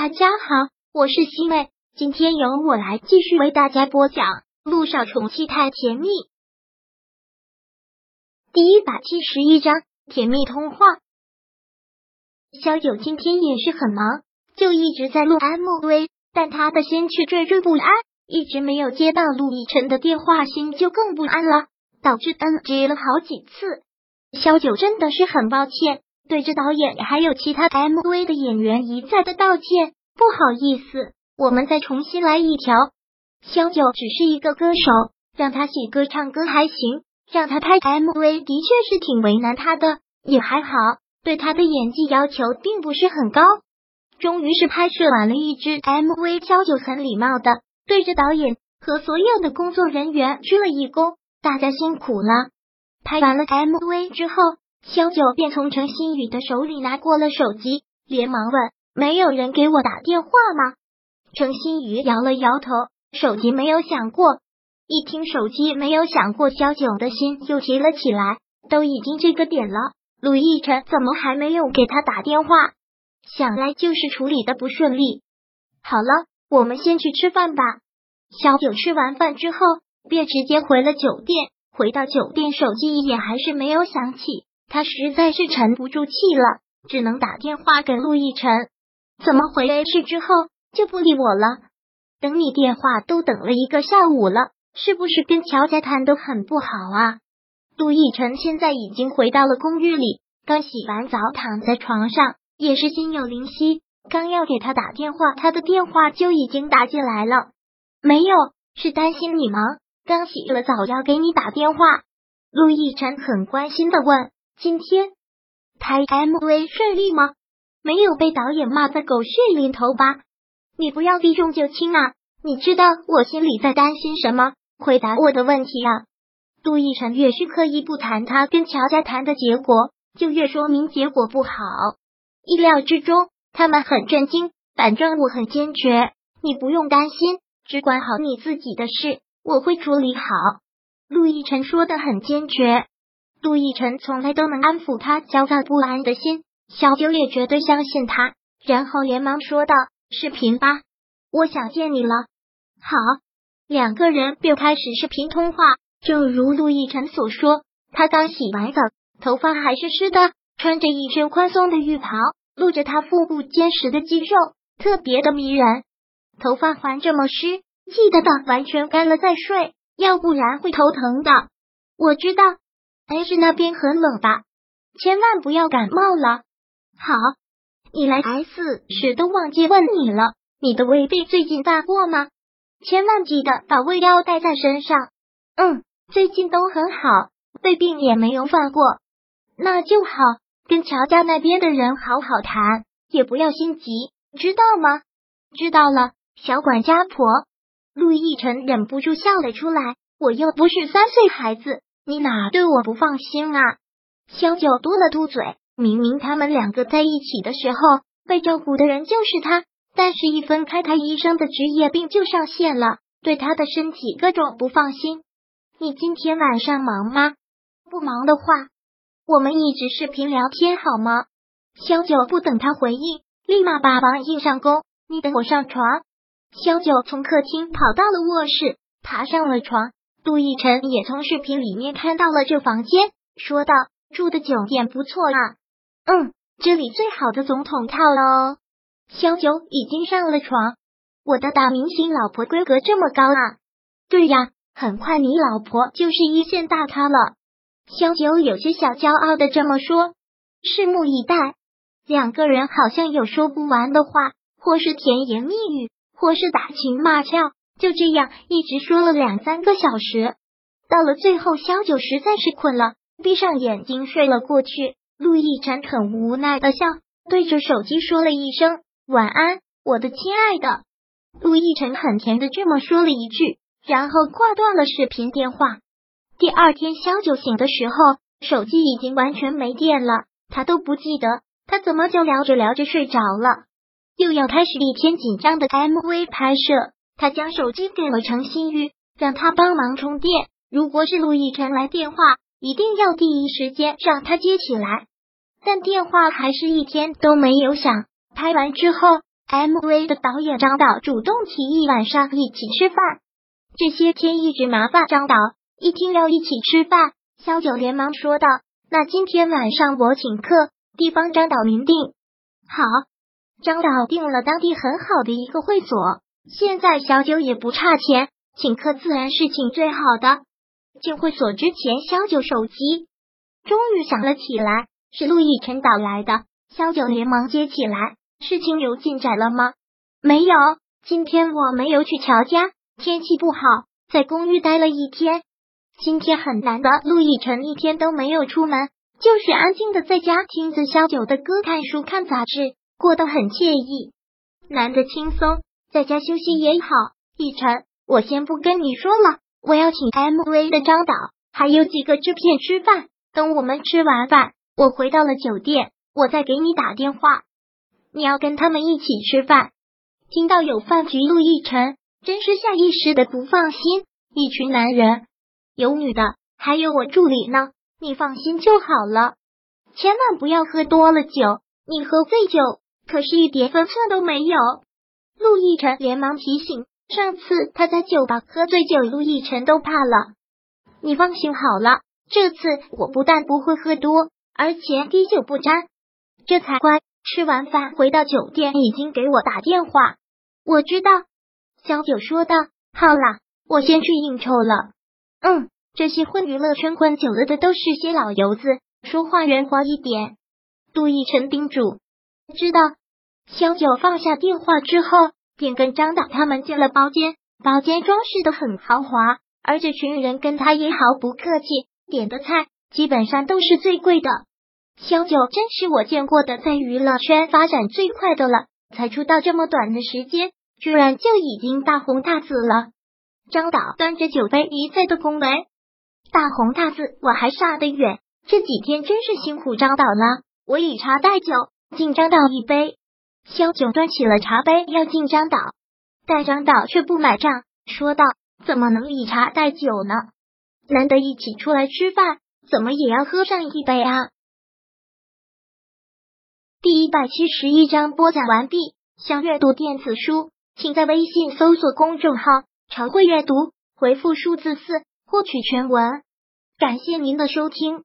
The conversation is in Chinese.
大家好，我是西妹，今天由我来继续为大家播讲《路上宠妻太甜蜜》第一百七十一章甜蜜通话。小九今天也是很忙，就一直在录 MV，但他的心却惴惴不安，一直没有接到陆亦辰的电话，心就更不安了，导致 NG 了好几次。小九真的是很抱歉。对着导演还有其他 MV 的演员一再的道歉，不好意思，我们再重新来一条。萧九只是一个歌手，让他写歌唱歌还行，让他拍 MV 的确是挺为难他的，也还好，对他的演技要求并不是很高。终于是拍摄完了一支 MV，萧九很礼貌的对着导演和所有的工作人员鞠了一躬，大家辛苦了。拍完了 MV 之后。萧九便从程新宇的手里拿过了手机，连忙问：“没有人给我打电话吗？”程新宇摇了摇头，手机没有响过。一听手机没有响过，萧九的心就提了起来。都已经这个点了，陆亦辰怎么还没有给他打电话？想来就是处理的不顺利。好了，我们先去吃饭吧。萧九吃完饭之后，便直接回了酒店。回到酒店，手机也还是没有响起。他实在是沉不住气了，只能打电话给陆亦辰。怎么回去之后就不理我了？等你电话都等了一个下午了，是不是跟乔家谈的很不好啊？陆亦辰现在已经回到了公寓里，刚洗完澡躺在床上，也是心有灵犀，刚要给他打电话，他的电话就已经打进来了。没有，是担心你忙，刚洗了澡要给你打电话。陆亦辰很关心的问。今天拍 MV 顺利吗？没有被导演骂的狗血淋头吧？你不要避重就轻啊！你知道我心里在担心什么？回答我的问题啊！杜奕晨越是刻意不谈他跟乔家谈的结果，就越说明结果不好。意料之中，他们很震惊。反正我很坚决，你不用担心，只管好你自己的事，我会处理好。陆亦辰说的很坚决。杜奕晨从来都能安抚他焦躁不安的心，小九也绝对相信他，然后连忙说道：“视频吧，我想见你了。”好，两个人便开始视频通话。正如陆亦辰所说，他刚洗完澡，头发还是湿的，穿着一身宽松的浴袍，露着他腹部坚实的肌肉，特别的迷人。头发还这么湿，记得等完全干了再睡，要不然会头疼的。我知道。S 那边很冷吧，千万不要感冒了。好，你来 S 时都忘记问你了，你的胃病最近犯过吗？千万记得把胃药带在身上。嗯，最近都很好，胃病也没有犯过，那就好。跟乔家那边的人好好谈，也不要心急，知道吗？知道了，小管家婆。陆亦辰忍不住笑了出来，我又不是三岁孩子。你哪对我不放心啊？萧九嘟了嘟嘴，明明他们两个在一起的时候，被照顾的人就是他，但是一分开，他医生的职业病就上线了，对他的身体各种不放心。你今天晚上忙吗？不忙的话，我们一直视频聊天好吗？萧九不等他回应，立马把王硬上钩。你等我上床。萧九从客厅跑到了卧室，爬上了床。杜奕晨也从视频里面看到了这房间，说道：“住的酒店不错啊，嗯，这里最好的总统套了哦。”萧九已经上了床，我的大明星老婆规格这么高啊！对呀，很快你老婆就是一线大咖了。萧九有些小骄傲的这么说，拭目以待。两个人好像有说不完的话，或是甜言蜜语，或是打情骂俏。就这样一直说了两三个小时，到了最后，萧九实在是困了，闭上眼睛睡了过去。陆亦辰很无奈的笑，对着手机说了一声晚安，我的亲爱的。陆亦辰很甜的这么说了一句，然后挂断了视频电话。第二天，萧九醒的时候，手机已经完全没电了，他都不记得他怎么就聊着聊着睡着了，又要开始一天紧张的 MV 拍摄。他将手机给了程新宇，让他帮忙充电。如果是陆亦辰来电话，一定要第一时间让他接起来。但电话还是一天都没有响。拍完之后，MV 的导演张导主动提议晚上一起吃饭，这些天一直麻烦张导，一听要一起吃饭，肖九连忙说道：“那今天晚上我请客，地方张导您定。”好，张导订了当地很好的一个会所，现在小九也不差钱，请客自然是请最好的。进会所之前，小九手机终于响了起来，是陆亦辰打来的，小九连忙接起来。事情有进展了吗？没有，今天我没有去乔家，天气不好，在公寓待了一天。今天很难得，陆亦辰一天都没有出门，就是安静的在家听着小九的歌、看书、看杂志，过得很惬意。难得轻松，在家休息也好。亦辰，我先不跟你说了，我要请 MV 的张导还有几个制片吃饭。等我们吃完饭，我回到了酒店，我再给你打电话。你要跟他们一起吃饭。听到有饭局，陆亦辰真是下意识的不放心。一群男人，有女的，还有我助理呢，你放心就好了。千万不要喝多了酒，你喝醉酒可是一点分寸都没有。陆亦辰连忙提醒，上次他在酒吧喝醉酒，陆亦辰都怕了。你放心好了，这次我不但不会喝多，而且滴酒不沾，这才乖。吃完饭回到酒店，已经给我打电话。我知道，小九说道：“好啦，我先去应酬了。”嗯，这些混娱乐圈混久了的都是些老油子，说话圆滑一点。杜奕辰叮嘱。知道。小九放下电话之后，便跟张导他们进了包间。包间装饰的很豪华，而这群人跟他也毫不客气，点的菜基本上都是最贵的。萧九真是我见过的在娱乐圈发展最快的了，才出道这么短的时间，居然就已经大红大紫了。张导端着酒杯一再的恭维，大红大紫我还差得远，这几天真是辛苦张导了。我以茶代酒，敬张导一杯。萧九端起了茶杯要敬张导，但张导却不买账，说道：“怎么能以茶代酒呢？难得一起出来吃饭，怎么也要喝上一杯啊？”第一百七十一章播讲完毕。想阅读电子书，请在微信搜索公众号“常会阅读”，回复数字四获取全文。感谢您的收听。